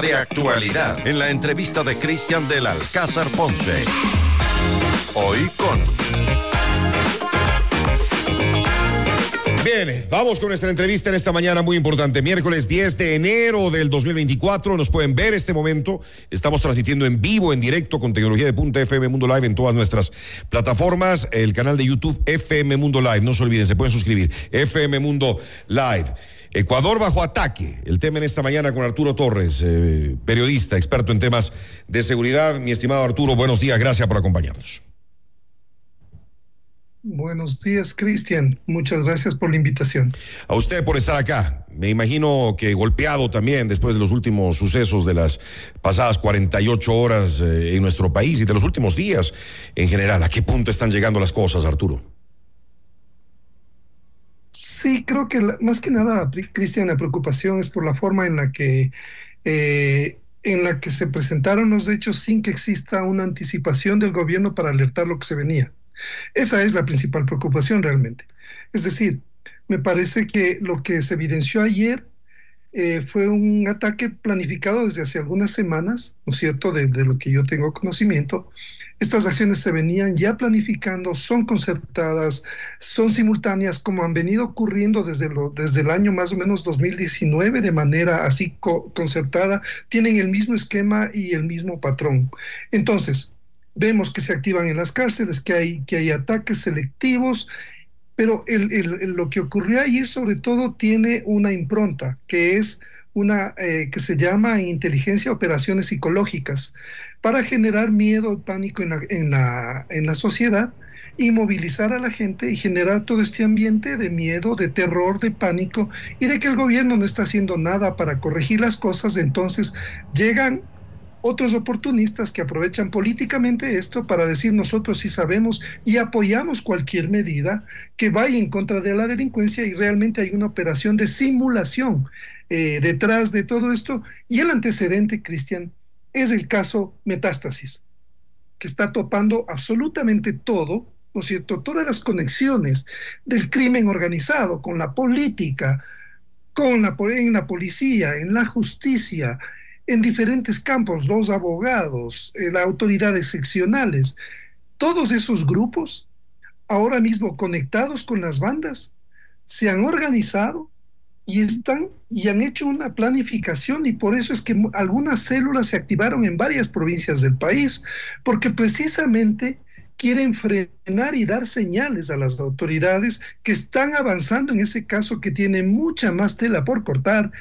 de actualidad en la entrevista de Cristian del Alcázar Ponce. Hoy con... Bien, vamos con nuestra entrevista en esta mañana muy importante. Miércoles 10 de enero del 2024. Nos pueden ver este momento. Estamos transmitiendo en vivo, en directo, con tecnología de punta FM Mundo Live en todas nuestras plataformas. El canal de YouTube FM Mundo Live. No se olviden, se pueden suscribir. FM Mundo Live. Ecuador bajo ataque. El tema en esta mañana con Arturo Torres, eh, periodista, experto en temas de seguridad. Mi estimado Arturo, buenos días. Gracias por acompañarnos. Buenos días, Cristian. Muchas gracias por la invitación. A usted por estar acá. Me imagino que golpeado también después de los últimos sucesos de las pasadas 48 horas eh, en nuestro país y de los últimos días en general. ¿A qué punto están llegando las cosas, Arturo? Sí, creo que más que nada, Cristian, la preocupación es por la forma en la que eh, en la que se presentaron los hechos sin que exista una anticipación del gobierno para alertar lo que se venía. Esa es la principal preocupación realmente. Es decir, me parece que lo que se evidenció ayer eh, fue un ataque planificado desde hace algunas semanas, ¿no es cierto?, de, lo que yo tengo conocimiento. Estas acciones se venían ya planificando, son concertadas, son simultáneas, como han venido ocurriendo desde, desde el año más o menos 2019 de manera así concertada, tienen el mismo esquema y el mismo patrón. Entonces, vemos que se activan en las cárceles, que hay, que hay ataques selectivos, pero lo que ocurrió ayer sobre todo tiene una impronta, que es una eh, que se llama inteligencia operaciones psicológicas, para generar miedo, pánico en la, en la, en la sociedad y movilizar a la gente y generar todo este ambiente de miedo, de terror, de pánico y de que el gobierno no está haciendo nada para corregir las cosas, entonces llegan otros oportunistas que aprovechan políticamente esto para decir nosotros sí sabemos y apoyamos cualquier medida que vaya en contra de la delincuencia y realmente hay una operación de simulación eh, detrás de todo esto. Y el antecedente, Cristian, es el caso Metástasis, que está topando absolutamente todo, ¿no es cierto? Todas las conexiones del crimen organizado con la política, con la, en la policía, en la justicia, en diferentes campos, los abogados, eh, las autoridades seccionales, todos esos grupos, ahora mismo conectados con las bandas, se han organizado y están y han hecho una planificación y por eso es que algunas células se activaron en varias provincias del país, porque precisamente quieren frenar y dar señales a las autoridades que están avanzando en ese caso que tiene mucha más tela por cortar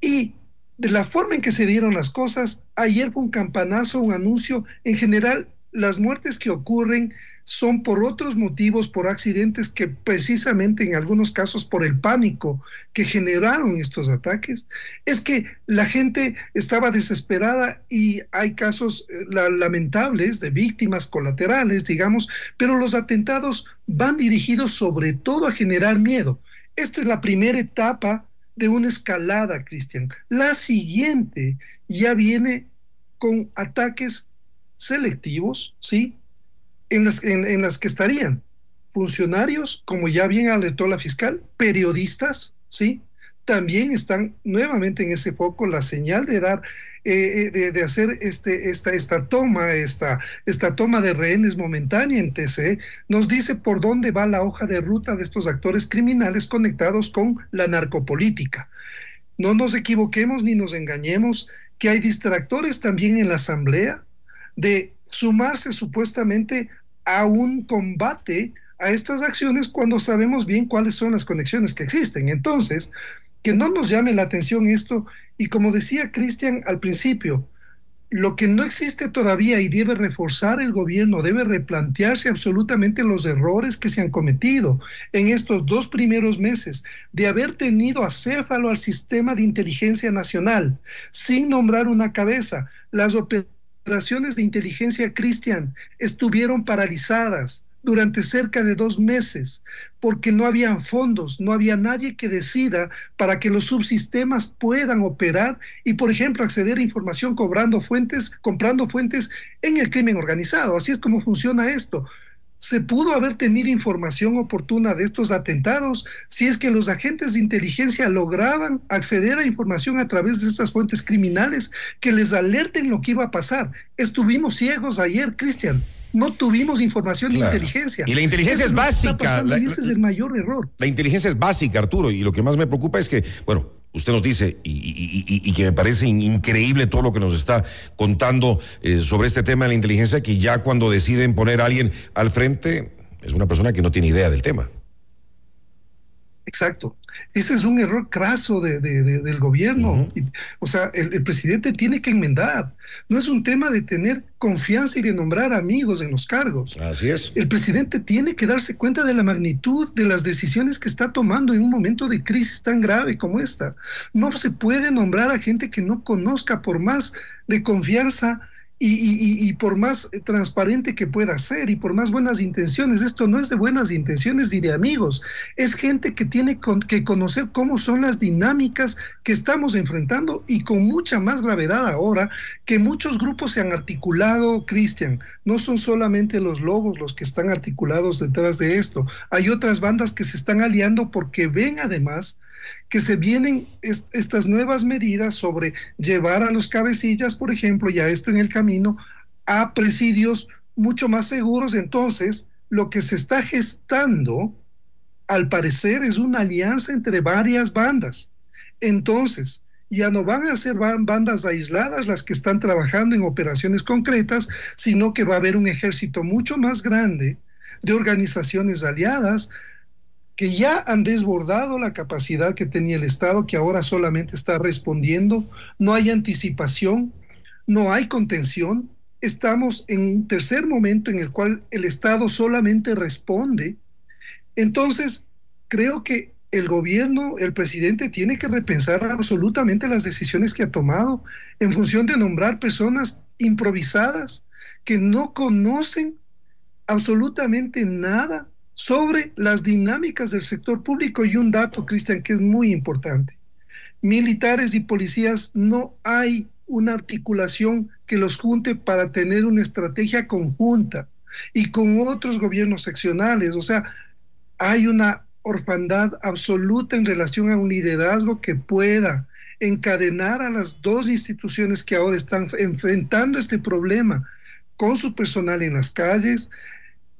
y de la forma en que se dieron las cosas, ayer fue un campanazo, un anuncio. En general, las muertes que ocurren son por otros motivos, por accidentes que precisamente en algunos casos por el pánico que generaron estos ataques, es que la gente estaba desesperada y hay casos eh, lamentables de víctimas colaterales, digamos, pero los atentados van dirigidos sobre todo a generar miedo. Esta es la primera etapa de una escalada, Cristian. La siguiente ya viene con ataques selectivos, ¿sí? En las, que estarían funcionarios, como ya bien alertó la fiscal, periodistas, ¿sí? También están nuevamente en ese foco la señal de dar eh, eh, de, hacer este, esta, esta toma, esta, esta toma de rehenes momentánea en TC, nos dice por dónde va la hoja de ruta de estos actores criminales conectados con la narcopolítica. No nos equivoquemos ni nos engañemos que hay distractores también en la Asamblea de sumarse supuestamente a un combate a estas acciones cuando sabemos bien cuáles son las conexiones que existen. Entonces, que no nos llame la atención esto y como decía Cristian al principio, lo que no existe todavía y debe reforzar el gobierno, debe replantearse absolutamente los errores que se han cometido en estos dos primeros meses de haber tenido acéfalo al sistema de inteligencia nacional sin nombrar una cabeza. Las operaciones de inteligencia, Cristian, estuvieron paralizadas durante cerca de dos meses, porque no había fondos, no había nadie que decida para que los subsistemas puedan operar y, por ejemplo, acceder a información cobrando fuentes, comprando fuentes en el crimen organizado. Así es como funciona esto. Se pudo haber tenido información oportuna de estos atentados si es que los agentes de inteligencia lograban acceder a información a través de estas fuentes criminales que les alerten lo que iba a pasar. Estuvimos ciegos ayer, Cristian. No tuvimos información de inteligencia. Y la inteligencia es básica. y ese es el mayor error. La inteligencia es básica, Arturo. Y lo que más me preocupa es que, bueno, usted nos dice, y, que me parece increíble todo lo que nos está contando eh, sobre este tema de la inteligencia, que ya cuando deciden poner a alguien al frente, es una persona que no tiene idea del tema. Exacto. Ese es un error craso de, del gobierno. o sea, el, presidente tiene que enmendar. No es un tema de tener confianza y de nombrar amigos en los cargos. Así es. El presidente tiene que darse cuenta de la magnitud de las decisiones que está tomando en un momento de crisis tan grave como esta. No se puede nombrar a gente que no conozca por más de confianza y, por más transparente que pueda ser y por más buenas intenciones, esto no es de buenas intenciones ni de amigos, es gente que tiene que conocer cómo son las dinámicas que estamos enfrentando y con mucha más gravedad ahora que muchos grupos se han articulado, Cristian, no son solamente los lobos los que están articulados detrás de esto, hay otras bandas que se están aliando porque ven además que se vienen estas nuevas medidas sobre llevar a los cabecillas, por ejemplo, ya esto en el camino, a presidios mucho más seguros. Entonces, lo que se está gestando, al parecer, es una alianza entre varias bandas. Entonces, ya no van a ser bandas aisladas las que están trabajando en operaciones concretas, sino que va a haber un ejército mucho más grande de organizaciones aliadas, que ya han desbordado la capacidad que tenía el Estado, que ahora solamente está respondiendo, no hay anticipación, no hay contención, estamos en un tercer momento en el cual el Estado solamente responde. Entonces, creo que el gobierno, el presidente tiene que repensar absolutamente las decisiones que ha tomado en función de nombrar personas improvisadas que no conocen absolutamente nada sobre las dinámicas del sector público y un dato, Cristian, que es muy importante. Militares y policías no hay una articulación que los junte para tener una estrategia conjunta y con otros gobiernos seccionales. O sea, hay una orfandad absoluta en relación a un liderazgo que pueda encadenar a las dos instituciones que ahora están enfrentando este problema con su personal en las calles,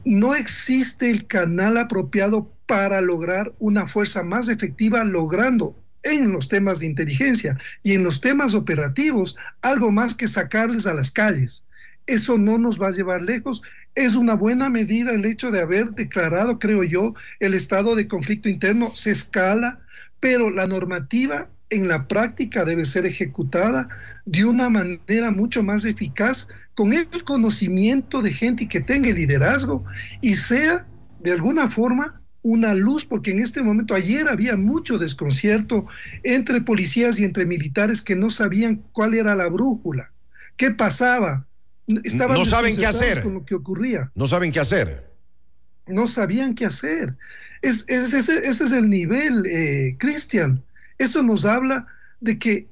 no existe el canal apropiado para lograr una fuerza más efectiva, logrando en los temas de inteligencia y en los temas operativos algo más que sacarles a las calles. Eso no nos va a llevar lejos. Es una buena medida el hecho de haber declarado, creo yo, el estado de conflicto interno. Se escala, pero la normativa en la práctica debe ser ejecutada de una manera mucho más eficaz con el conocimiento de gente que tenga liderazgo y sea de alguna forma una luz, porque en este momento, ayer había mucho desconcierto entre policías y entre militares que no sabían cuál era la brújula, qué pasaba. Estaban no saben qué hacer. Con lo que ocurría. No saben qué hacer. No sabían qué hacer. Es, ese, es el nivel, eh, Cristian. Eso nos habla de que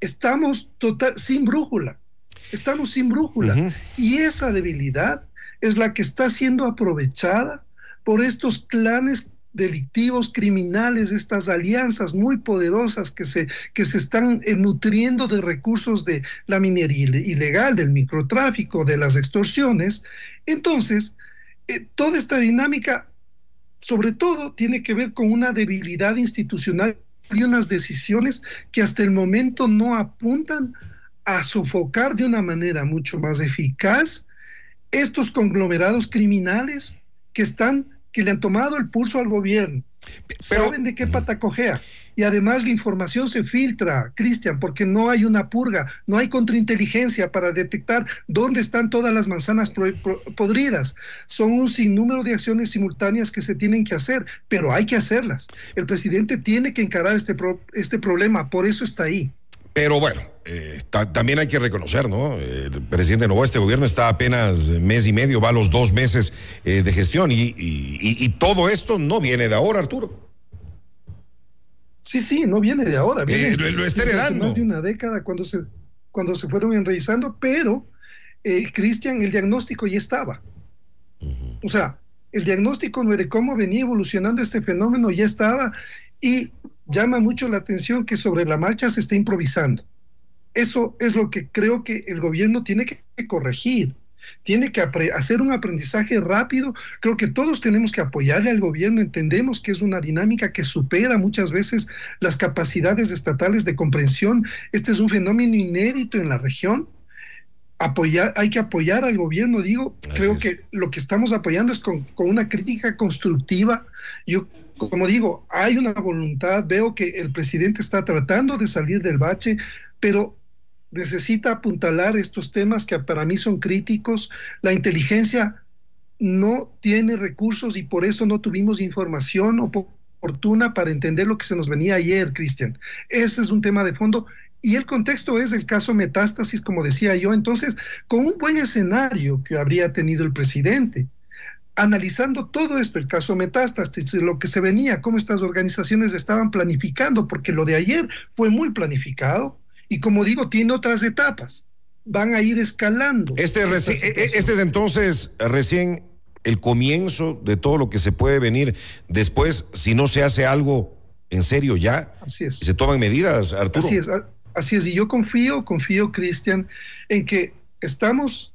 estamos total, sin brújula. Estamos sin brújula. Y esa debilidad es la que está siendo aprovechada por estos clanes delictivos, criminales, estas alianzas muy poderosas que se, que se están eh, nutriendo de recursos de la minería ilegal, del microtráfico, de las extorsiones. Entonces, eh, toda esta dinámica, sobre todo, tiene que ver con una debilidad institucional y unas decisiones que hasta el momento no apuntan a sofocar de una manera mucho más eficaz estos conglomerados criminales que están, que le han tomado el pulso al gobierno. Saben de qué pata cojea. Y además la información se filtra, Cristian, porque no hay una purga, no hay contrainteligencia para detectar dónde están todas las manzanas podridas. Son un sinnúmero de acciones simultáneas que se tienen que hacer, pero hay que hacerlas. El presidente tiene que encarar este, este problema, por eso está ahí. Pero bueno, eh, también hay que reconocer, ¿no? El presidente Novoa, este gobierno está apenas mes y medio, va a los dos meses eh, de gestión y, todo esto no viene de ahora, Arturo. Sí, sí, no viene de ahora. Viene, eh, lo, está heredando. Más de una década cuando se, cuando se fueron enraizando, pero, Cristian, el diagnóstico ya estaba. O sea, el diagnóstico de cómo venía evolucionando este fenómeno ya estaba y llama mucho la atención que sobre la marcha se está improvisando. Eso es lo que creo que el gobierno tiene que corregir tiene que hacer un aprendizaje rápido. Creo que todos tenemos que apoyarle al gobierno. Entendemos que es una dinámica que supera muchas veces las capacidades estatales de comprensión. Este es un fenómeno inédito en la región. Apoyar, hay que apoyar al gobierno, digo, creo que lo que estamos apoyando es con, con una crítica constructiva. Yo como digo, hay una voluntad, veo que el presidente está tratando de salir del bache, pero necesita apuntalar estos temas que para mí son críticos. La inteligencia no tiene recursos y por eso no tuvimos información oportuna para entender lo que se nos venía ayer, Cristian. Ese es un tema de fondo. Y el contexto es el caso metástasis, como decía yo. Entonces, con un buen escenario que habría tenido el presidente, analizando todo esto, el caso metástasis, lo que se venía, cómo estas organizaciones estaban planificando, porque lo de ayer fue muy planificado, y como digo, tiene otras etapas. Van a ir escalando. Este, es, e, e, este es entonces recién el comienzo de todo lo que se puede venir después si no se hace algo en serio ya. Así es. Se toman medidas, Arturo. Así es, así es. Y yo confío, confío, Cristian, en que estamos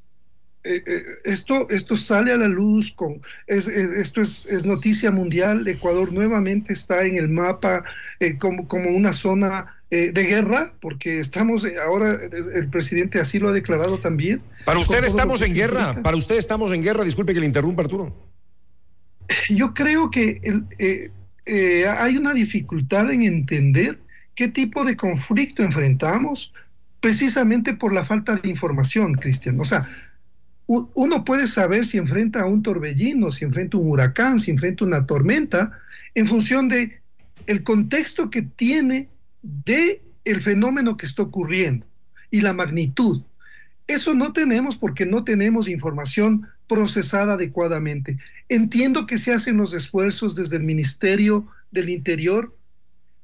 eh, eh, esto, esto sale a la luz, con, esto es, noticia mundial, Ecuador nuevamente está en el mapa eh, como, como, una zona de guerra, porque estamos, ahora el presidente así lo ha declarado también. Para usted estamos en guerra, para usted estamos en guerra, disculpe que le interrumpa Arturo. Yo creo que hay una dificultad en entender qué tipo de conflicto enfrentamos precisamente por la falta de información, Cristian. O sea, uno puede saber si enfrenta a un torbellino, si enfrenta un huracán, si enfrenta una tormenta, en función de el contexto que tiene de el fenómeno que está ocurriendo y la magnitud. Eso no tenemos porque no tenemos información procesada adecuadamente. Entiendo que se hacen los esfuerzos desde el Ministerio del Interior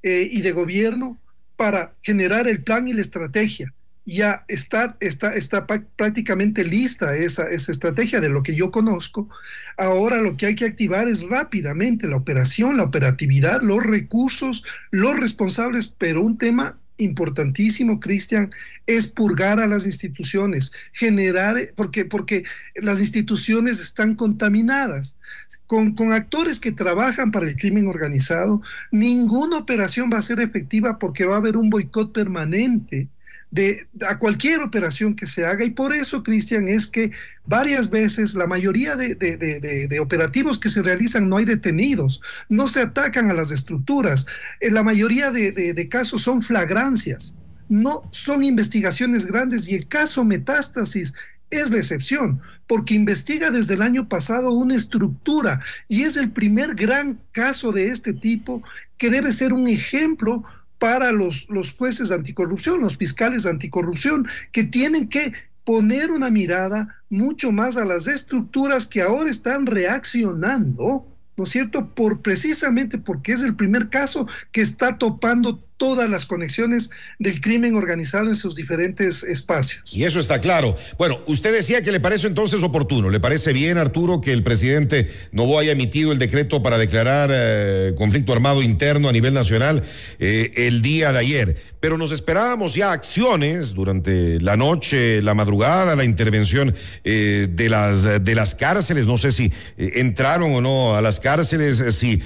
eh, y de Gobierno para generar el plan y la estrategia ya está, está, está prácticamente lista esa, esa estrategia de lo que yo conozco. Ahora lo que hay que activar es rápidamente la operación, la operatividad, los recursos, los responsables, pero un tema importantísimo, Cristian, es purgar a las instituciones, generar, porque, porque las instituciones están contaminadas. Con, con actores que trabajan para el crimen organizado, ninguna operación va a ser efectiva porque va a haber un boicot permanente de, a cualquier operación que se haga. Y por eso, Cristian, es que varias veces la mayoría de, de, operativos que se realizan no hay detenidos, no se atacan a las estructuras. En la mayoría de, casos son flagrancias, no son investigaciones grandes y el caso metástasis es la excepción, porque investiga desde el año pasado una estructura y es el primer gran caso de este tipo que debe ser un ejemplo para los, los jueces anticorrupción, los fiscales anticorrupción, que tienen que poner una mirada mucho más a las estructuras que ahora están reaccionando, ¿no es cierto? Por precisamente porque es el primer caso que está topando todas las conexiones del crimen organizado en sus diferentes espacios. Y eso está claro. Bueno, usted decía que le parece entonces oportuno, ¿le parece bien, Arturo, que el presidente Novoa haya emitido el decreto para declarar eh, conflicto armado interno a nivel nacional eh, el día de ayer? Pero nos esperábamos ya acciones durante la noche, la madrugada, la intervención eh, de, las, de las cárceles, no sé si entraron o no a las cárceles, si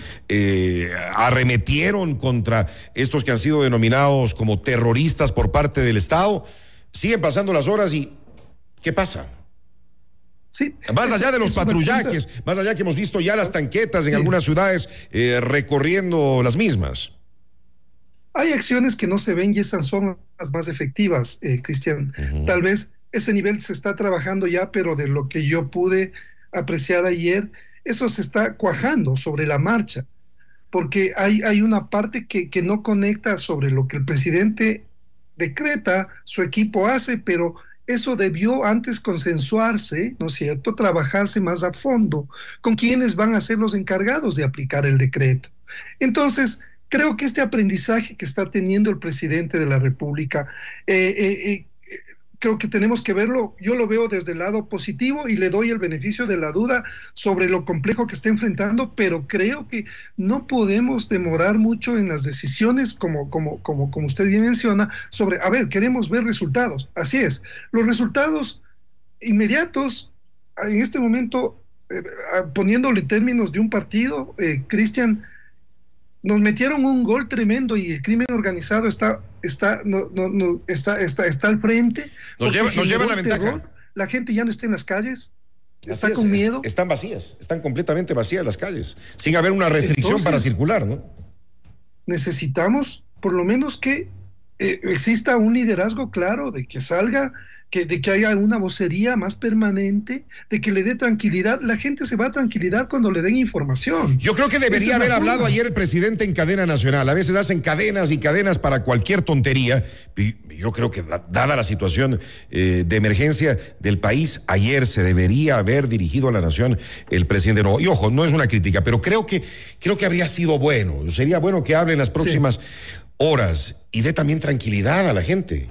arremetieron contra estos que han sido denominados como terroristas por parte del Estado. Siguen pasando las horas y ¿qué pasa? Sí, más allá de los patrullajes, más allá que hemos visto ya las tanquetas en algunas ciudades eh, recorriendo las mismas. Hay acciones que no se ven y esas son las más efectivas, eh, Cristian. Tal vez ese nivel se está trabajando ya, pero de lo que yo pude apreciar ayer, eso se está cuajando sobre la marcha porque hay, hay una parte que, que no conecta sobre lo que el presidente decreta, su equipo hace, pero eso debió antes consensuarse, ¿no es cierto?, trabajarse más a fondo con quienes van a ser los encargados de aplicar el decreto. Entonces, creo que este aprendizaje que está teniendo el presidente de la República, eh, eh, eh, creo que tenemos que verlo, yo lo veo desde el lado positivo y le doy el beneficio de la duda sobre lo complejo que está enfrentando, pero creo que no podemos demorar mucho en las decisiones, como, como, como, como usted bien menciona, sobre, a ver, queremos ver resultados. Así es, los resultados inmediatos, en este momento, eh, poniéndolo en términos de un partido, eh, Cristian, nos metieron un gol tremendo y el crimen organizado está, está, no, no, está, está, está al frente. Nos lleva, nos lleva la ventaja. la gente ya no está en las calles. Está con miedo. Están vacías, están completamente vacías las calles, sin haber una restricción para circular, ¿no? Necesitamos, por lo menos, que eh, exista un liderazgo claro, de que salga de que haya una vocería más permanente, de que le dé tranquilidad. La gente se va a tranquilidad cuando le den información. Yo creo que debería haber hablado ayer el presidente en cadena nacional. A veces hacen cadenas y cadenas para cualquier tontería. Yo creo que dada la situación eh, de emergencia del país, ayer se debería haber dirigido a la nación el presidente. No, y ojo, no es una crítica, pero creo que, creo que habría sido bueno. Sería bueno que hable en las próximas horas y dé también tranquilidad a la gente.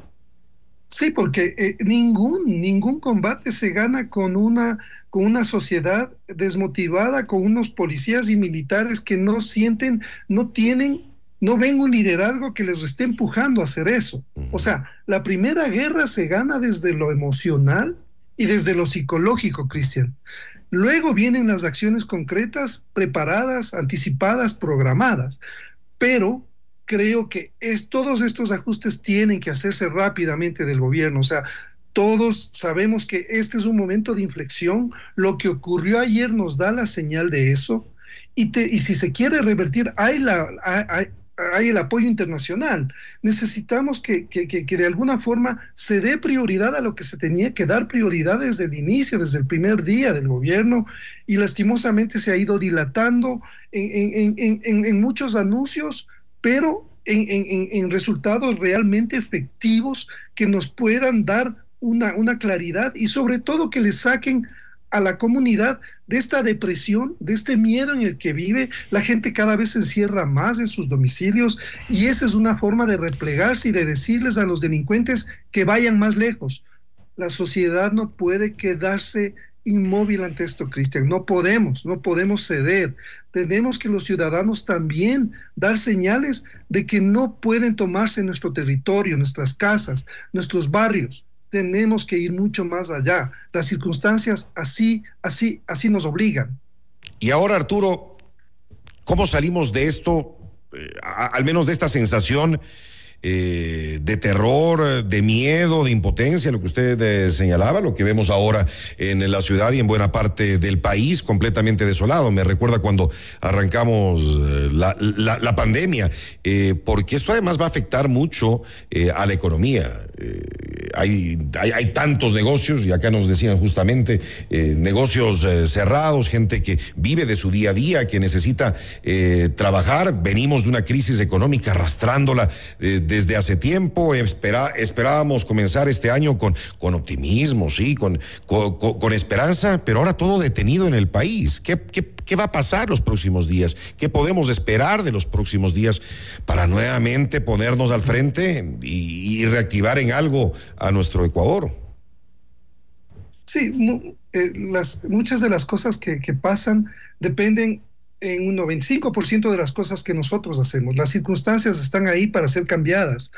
Sí, porque eh, ningún, ningún combate se gana con una, con una sociedad desmotivada, con unos policías y militares que no sienten, no tienen, no ven un liderazgo que les esté empujando a hacer eso. O sea, la primera guerra se gana desde lo emocional y desde lo psicológico, Cristian. Luego vienen las acciones concretas, preparadas, anticipadas, programadas. Pero creo que es, todos estos ajustes tienen que hacerse rápidamente del gobierno. O sea, todos sabemos que este es un momento de inflexión. Lo que ocurrió ayer nos da la señal de eso. Y, y si se quiere revertir, hay, la, hay, hay el apoyo internacional. Necesitamos que, que, que, de alguna forma se dé prioridad a lo que se tenía que dar prioridad desde el inicio, desde el primer día del gobierno, y lastimosamente se ha ido dilatando en, en, en, en muchos anuncios pero en, resultados realmente efectivos que nos puedan dar una, una claridad y sobre todo que le saquen a la comunidad de esta depresión, de este miedo en el que vive. La gente cada vez se encierra más en sus domicilios y esa es una forma de replegarse y de decirles a los delincuentes que vayan más lejos. La sociedad no puede quedarse inmóvil ante esto, Cristian. No podemos, no podemos ceder. Tenemos que los ciudadanos también dar señales de que no pueden tomarse nuestro territorio, nuestras casas, nuestros barrios. Tenemos que ir mucho más allá. Las circunstancias así, así, así nos obligan. Y ahora, Arturo, ¿cómo salimos de esto, eh, al menos de esta sensación? Eh, de terror, de miedo, de impotencia, lo que usted eh, señalaba, lo que vemos ahora en la ciudad y en buena parte del país, completamente desolado. Me recuerda cuando arrancamos eh, la, la, pandemia, porque esto además va a afectar mucho a la economía. Hay, hay, hay, tantos negocios, y acá nos decían justamente, negocios cerrados, gente que vive de su día a día, que necesita trabajar. Venimos de una crisis económica arrastrándola desde hace tiempo. esperábamos comenzar este año con, optimismo, sí, con, esperanza, pero ahora todo detenido en el país. ¿Qué, ¿Qué, va a pasar los próximos días? ¿Qué podemos esperar de los próximos días para nuevamente ponernos al frente y, reactivar en algo a nuestro Ecuador? Sí, eh, muchas de las cosas que pasan dependen en un 95% de las cosas que nosotros hacemos. Las circunstancias están ahí para ser cambiadas.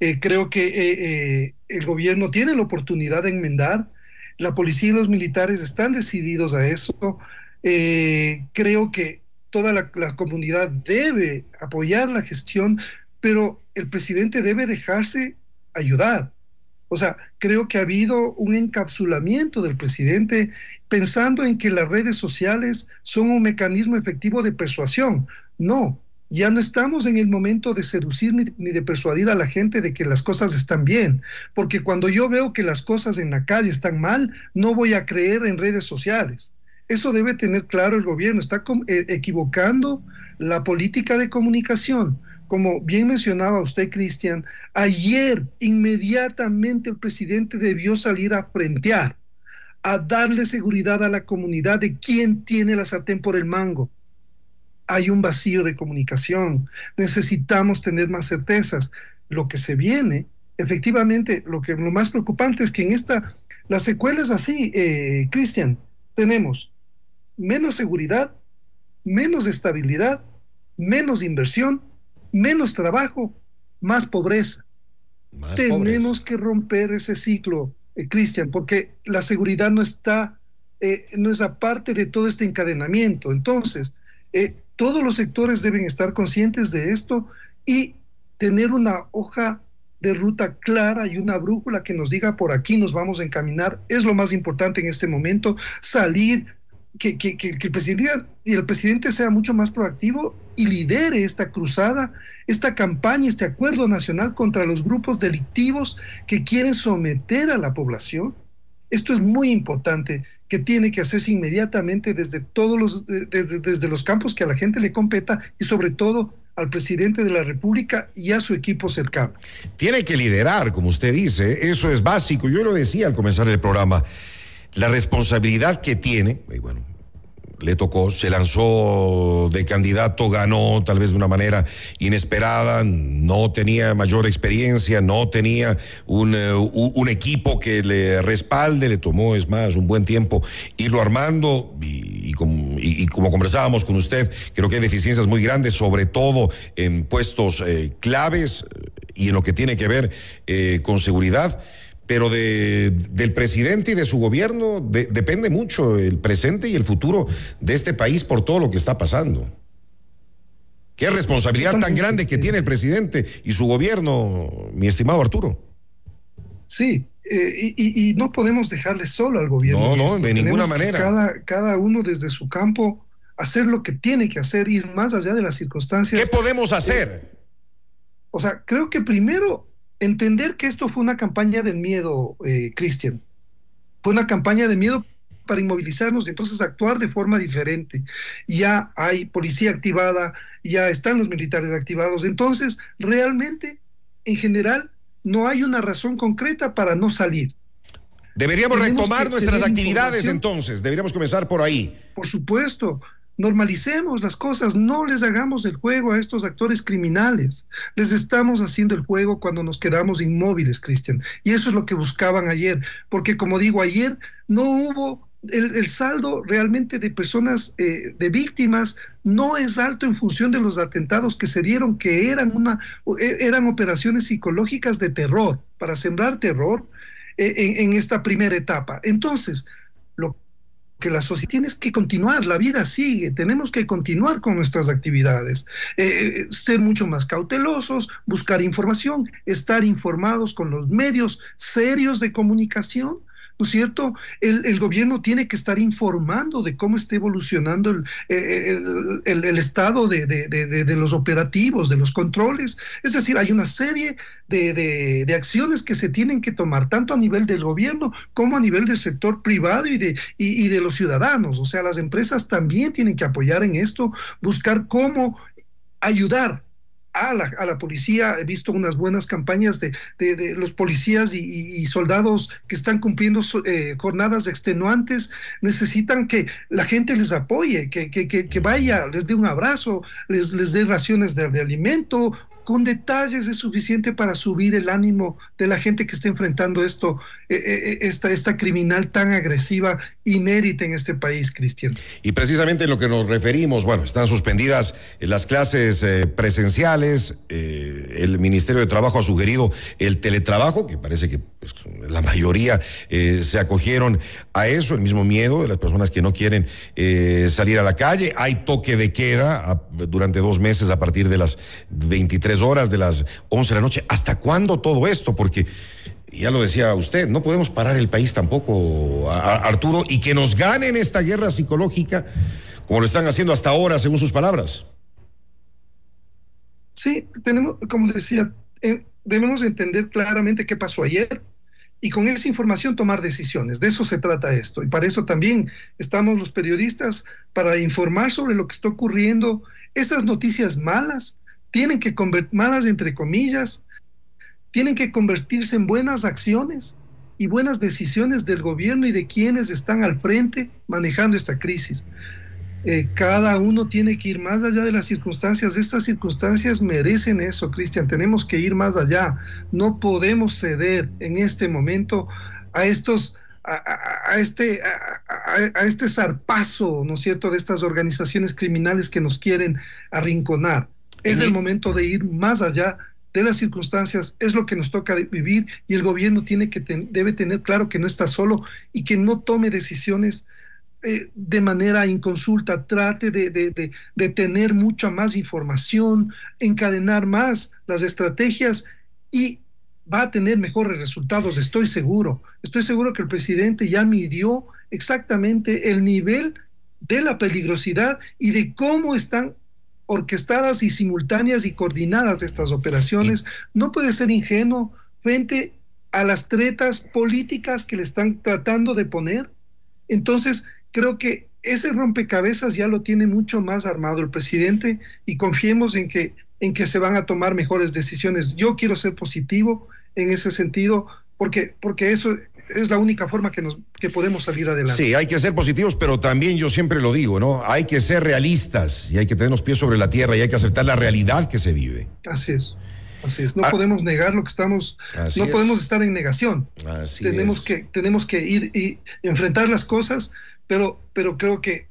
Eh, creo que eh, eh, el gobierno tiene la oportunidad de enmendar. La policía y los militares están decididos a eso. creo que toda la, la comunidad debe apoyar la gestión, pero el presidente debe dejarse ayudar. O sea, creo que ha habido un encapsulamiento del presidente pensando en que las redes sociales son un mecanismo efectivo de persuasión. No, ya no estamos en el momento de seducir ni, de persuadir a la gente de que las cosas están bien, porque cuando yo veo que las cosas en la calle están mal, no voy a creer en redes sociales. Eso debe tener claro el gobierno, está eh, equivocando la política de comunicación como bien mencionaba usted, Cristian, ayer inmediatamente el presidente debió salir a frentear, a darle seguridad a la comunidad de quién tiene la sartén por el mango. Hay un vacío de comunicación. Necesitamos tener más certezas. Lo que se viene efectivamente, lo que lo más preocupante es que en esta, las secuelas así, eh, Cristian, tenemos menos seguridad, menos estabilidad, menos inversión, menos trabajo, más pobreza. Tenemos que romper ese ciclo, eh, Cristian, porque la seguridad no está, eh, no es aparte de todo este encadenamiento. Entonces, eh, todos los sectores deben estar conscientes de esto y tener una hoja de ruta clara y una brújula que nos diga por aquí nos vamos a encaminar. Es lo más importante en este momento, salir, que, que, que, el presidente el presidente sea mucho más proactivo y lidere esta cruzada, esta campaña, este acuerdo nacional contra los grupos delictivos que quieren someter a la población. Esto es muy importante, que tiene que hacerse inmediatamente desde todos los, desde, desde los campos que a la gente le competa y sobre todo al presidente de la República y a su equipo cercano. Tiene que liderar, como usted dice, eso es básico. Yo lo decía al comenzar el programa, la responsabilidad que tiene, y bueno, le tocó, se lanzó de candidato, ganó tal vez de una manera inesperada, no tenía mayor experiencia, no tenía un, eh, un, equipo que le respalde, le tomó, es más, un buen tiempo irlo armando y, como, conversábamos con usted, creo que hay deficiencias muy grandes, sobre todo en puestos eh, claves y en lo que tiene que ver eh, con seguridad pero de, del presidente y de su gobierno depende mucho el presente y el futuro de este país por todo lo que está pasando. Qué responsabilidad tan grande que tiene el presidente y su gobierno, mi estimado Arturo. Sí, eh, y, no podemos dejarle solo al gobierno. No, no, de ninguna manera. Cada, cada uno desde su campo hacer lo que tiene que hacer, ir más allá de las circunstancias. ¿Qué podemos hacer? Eh, o sea, creo que primero entender que esto fue una campaña del miedo, eh, Cristian. Fue una campaña de miedo para inmovilizarnos y entonces actuar de forma diferente. Ya hay policía activada, ya están los militares activados. Entonces, realmente, en general, no hay una razón concreta para no salir. Deberíamos retomar nuestras actividades entonces, deberíamos comenzar por ahí. Por supuesto, Normalicemos las cosas, no les hagamos el juego a estos actores criminales. Les estamos haciendo el juego cuando nos quedamos inmóviles, Cristian. Y eso es lo que buscaban ayer, porque como digo, ayer no hubo el, saldo realmente de personas, eh, de víctimas, no es alto en función de los atentados que se dieron, que eran, una, e, eran operaciones psicológicas de terror, para sembrar terror eh, en, esta primera etapa. Entonces, que la sociedad tiene que continuar, la vida sigue, tenemos que continuar con nuestras actividades, eh, eh, ser mucho más cautelosos, buscar información, estar informados con los medios serios de comunicación ¿no es cierto? El, gobierno tiene que estar informando de cómo está evolucionando el, eh, el, estado de, los operativos, de los controles. Es decir, hay una serie de, acciones que se tienen que tomar, tanto a nivel del gobierno como a nivel del sector privado y de los ciudadanos. O sea, las empresas también tienen que apoyar en esto, buscar cómo ayudar a la, a la, policía. He visto unas buenas campañas de, de, los policías y, soldados que están cumpliendo eh, jornadas extenuantes. Necesitan que la gente les apoye, que, que, que, vaya, les dé un abrazo, les, les dé raciones de, de alimento con detalles es suficiente para subir el ánimo de la gente que está enfrentando esto, eh, eh, eh, esta, esta criminal tan agresiva, inédita en este país, Cristian. Y precisamente en lo que nos referimos, bueno, están suspendidas las clases presenciales, el Ministerio de Trabajo ha sugerido el teletrabajo, que parece que pues, la mayoría se acogieron a eso, el mismo miedo de las personas que no quieren salir a la calle, hay toque de queda durante dos meses a partir de las 23 horas, de las 11 de la noche. ¿Hasta cuándo todo esto? Porque ya lo decía usted, no podemos parar el país tampoco, Arturo, y que nos ganen esta guerra psicológica como lo están haciendo hasta ahora, según sus palabras. Sí, tenemos, como decía, eh, debemos entender claramente qué pasó ayer y con esa información tomar decisiones. De eso se trata esto. Y para eso también estamos los periodistas, para informar sobre lo que está ocurriendo, esas noticias malas tienen que convertir, malas entre comillas, tienen que convertirse en buenas acciones y buenas decisiones del gobierno y de quienes están al frente manejando esta crisis. Eh, cada uno tiene que ir más allá de las circunstancias. Estas circunstancias merecen eso, Cristian. Tenemos que ir más allá. No podemos ceder en este momento a estos a, este, a, este zarpazo, ¿no es cierto?, de estas organizaciones criminales que nos quieren arrinconar. Es el momento de ir más allá de las circunstancias, es lo que nos toca vivir y el gobierno tiene que debe tener claro que no está solo y que no tome decisiones eh, de manera inconsulta, trate de, de, de tener mucha más información, encadenar más las estrategias y va a tener mejores resultados, estoy seguro. Estoy seguro que el presidente ya midió exactamente el nivel de la peligrosidad y de cómo están orquestadas y simultáneas y coordinadas estas operaciones. No puede ser ingenuo frente a las tretas políticas que le están tratando de poner. Entonces, creo que ese rompecabezas ya lo tiene mucho más armado el presidente y confiemos en que en que se van a tomar mejores decisiones. Yo quiero ser positivo en ese sentido, porque, porque eso es la única forma que, nos, que podemos salir adelante. Sí, hay que ser positivos, pero también yo siempre lo digo, ¿no? Hay que ser realistas y hay que tener los pies sobre la tierra y hay que aceptar la realidad que se vive. Así es. Así es, no ah. podemos negar lo que estamos, no podemos estar en negación. Así tenemos que tenemos que ir y enfrentar las cosas, pero pero creo que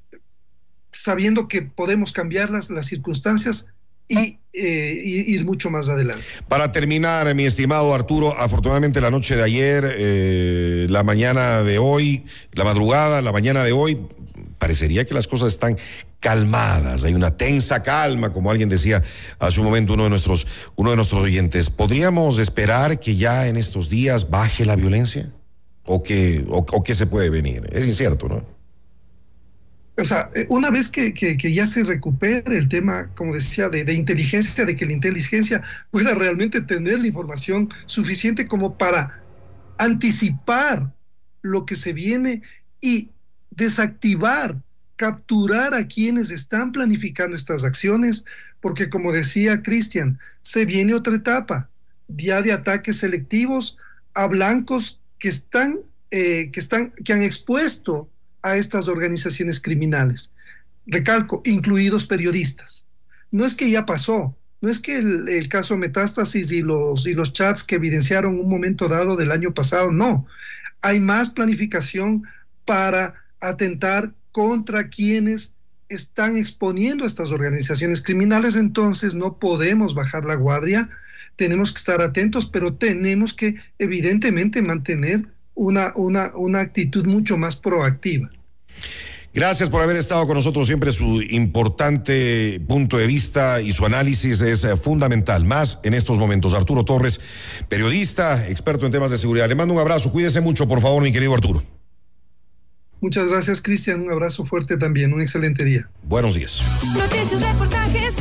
sabiendo que podemos cambiar las, las circunstancias, y eh, ir mucho más adelante. Para terminar, mi estimado Arturo, afortunadamente la noche de ayer, eh, la mañana de hoy, la madrugada, la mañana de hoy, parecería que las cosas están calmadas, hay una tensa calma, como alguien decía hace un momento uno de nuestros, uno de nuestros oyentes. ¿Podríamos esperar que ya en estos días baje la violencia? ¿O que, o que se puede venir? Es incierto, ¿no? O sea, eh, una vez que, ya se recupere el tema, como decía, de, inteligencia, de que la inteligencia pueda realmente tener la información suficiente como para anticipar lo que se viene y desactivar, capturar a quienes están planificando estas acciones, porque como decía Cristian, se viene otra etapa, ya de ataques selectivos a blancos que están, eh, que están, que han expuesto a estas organizaciones criminales. Recalco, incluidos periodistas. No es que ya pasó, no es que el, caso Metástasis y los, y los chats que evidenciaron un momento dado del año pasado, no. Hay más planificación para atentar contra quienes están exponiendo estas organizaciones criminales, entonces no podemos bajar la guardia, tenemos que estar atentos, pero tenemos que evidentemente mantener una, una, una actitud mucho más proactiva. Gracias por haber estado con nosotros. Siempre su importante punto de vista y su análisis es eh, fundamental, más en estos momentos. Arturo Torres, periodista, experto en temas de seguridad. Le mando un abrazo. Cuídese mucho, por favor, mi querido Arturo. Muchas gracias, Cristian. Un abrazo fuerte también. Un excelente día. Buenos días. Noticias, reportajes